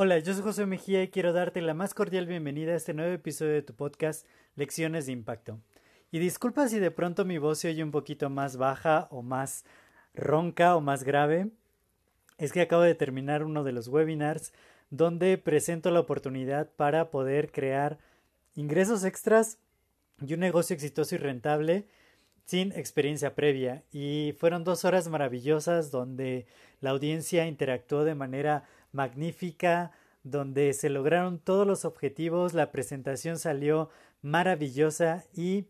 Hola, yo soy José Mejía y quiero darte la más cordial bienvenida a este nuevo episodio de tu podcast Lecciones de Impacto. Y disculpa si de pronto mi voz se oye un poquito más baja o más ronca o más grave. Es que acabo de terminar uno de los webinars donde presento la oportunidad para poder crear ingresos extras y un negocio exitoso y rentable sin experiencia previa. Y fueron dos horas maravillosas donde la audiencia interactuó de manera magnífica, donde se lograron todos los objetivos, la presentación salió maravillosa y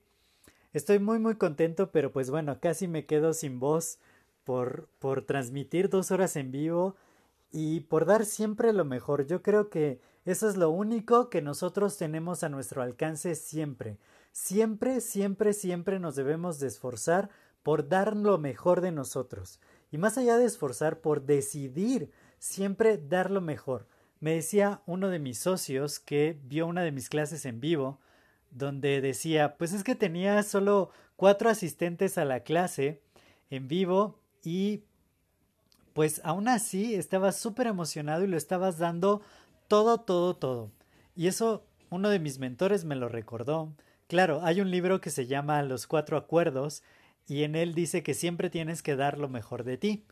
estoy muy muy contento, pero pues bueno, casi me quedo sin voz por, por transmitir dos horas en vivo y por dar siempre lo mejor. Yo creo que eso es lo único que nosotros tenemos a nuestro alcance siempre. Siempre, siempre, siempre nos debemos de esforzar por dar lo mejor de nosotros. Y más allá de esforzar, por decidir siempre dar lo mejor. Me decía uno de mis socios que vio una de mis clases en vivo, donde decía, pues es que tenía solo cuatro asistentes a la clase en vivo y pues aún así estaba súper emocionado y lo estabas dando todo, todo, todo. Y eso uno de mis mentores me lo recordó. Claro, hay un libro que se llama Los Cuatro Acuerdos y en él dice que siempre tienes que dar lo mejor de ti.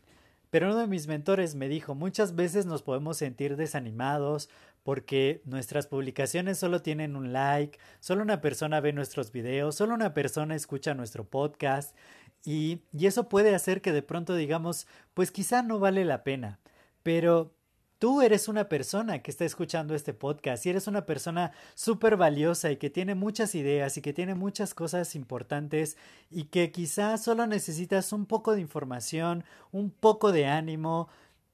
Pero uno de mis mentores me dijo, muchas veces nos podemos sentir desanimados porque nuestras publicaciones solo tienen un like, solo una persona ve nuestros videos, solo una persona escucha nuestro podcast y, y eso puede hacer que de pronto digamos, pues quizá no vale la pena. Pero Tú eres una persona que está escuchando este podcast y eres una persona súper valiosa y que tiene muchas ideas y que tiene muchas cosas importantes y que quizás solo necesitas un poco de información, un poco de ánimo,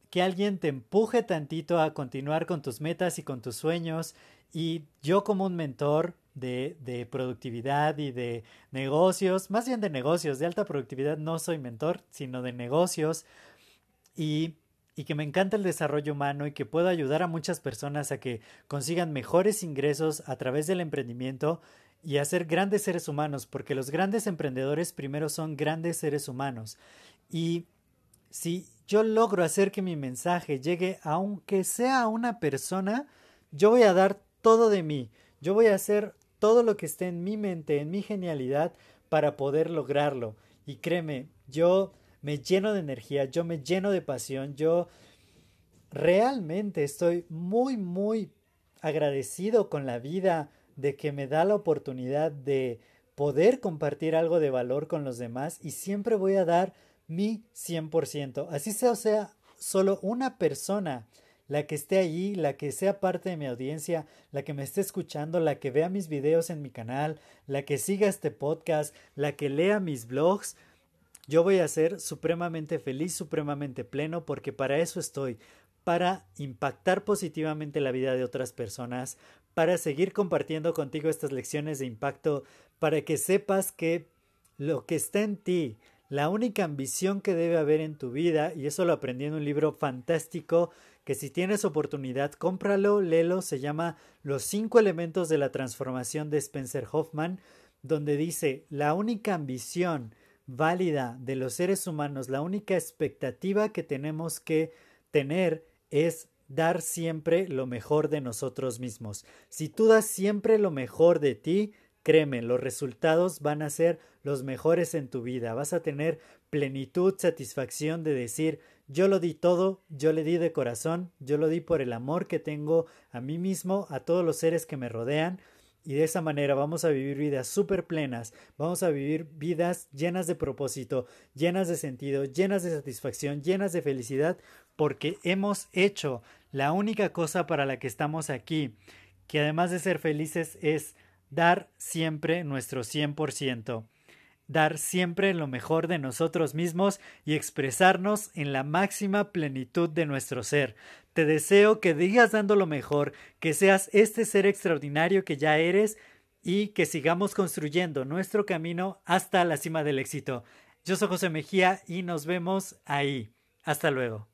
que alguien te empuje tantito a continuar con tus metas y con tus sueños. Y yo como un mentor de, de productividad y de negocios, más bien de negocios, de alta productividad, no soy mentor, sino de negocios. Y y que me encanta el desarrollo humano y que puedo ayudar a muchas personas a que consigan mejores ingresos a través del emprendimiento y a ser grandes seres humanos, porque los grandes emprendedores primero son grandes seres humanos. Y si yo logro hacer que mi mensaje llegue aunque sea a una persona, yo voy a dar todo de mí, yo voy a hacer todo lo que esté en mi mente, en mi genialidad, para poder lograrlo. Y créeme, yo me lleno de energía, yo me lleno de pasión, yo realmente estoy muy, muy agradecido con la vida de que me da la oportunidad de poder compartir algo de valor con los demás y siempre voy a dar mi 100%. Así sea, o sea, solo una persona la que esté allí, la que sea parte de mi audiencia, la que me esté escuchando, la que vea mis videos en mi canal, la que siga este podcast, la que lea mis blogs, yo voy a ser supremamente feliz, supremamente pleno, porque para eso estoy, para impactar positivamente la vida de otras personas, para seguir compartiendo contigo estas lecciones de impacto, para que sepas que lo que está en ti, la única ambición que debe haber en tu vida, y eso lo aprendí en un libro fantástico, que si tienes oportunidad, cómpralo, léelo, se llama Los cinco elementos de la transformación de Spencer Hoffman, donde dice, la única ambición válida de los seres humanos, la única expectativa que tenemos que tener es dar siempre lo mejor de nosotros mismos. Si tú das siempre lo mejor de ti, créeme, los resultados van a ser los mejores en tu vida. Vas a tener plenitud, satisfacción de decir, yo lo di todo, yo le di de corazón, yo lo di por el amor que tengo a mí mismo, a todos los seres que me rodean, y de esa manera vamos a vivir vidas súper plenas, vamos a vivir vidas llenas de propósito, llenas de sentido, llenas de satisfacción, llenas de felicidad, porque hemos hecho la única cosa para la que estamos aquí, que además de ser felices es dar siempre nuestro 100%. Dar siempre lo mejor de nosotros mismos y expresarnos en la máxima plenitud de nuestro ser. Te deseo que digas dando lo mejor, que seas este ser extraordinario que ya eres y que sigamos construyendo nuestro camino hasta la cima del éxito. Yo soy José Mejía y nos vemos ahí. Hasta luego.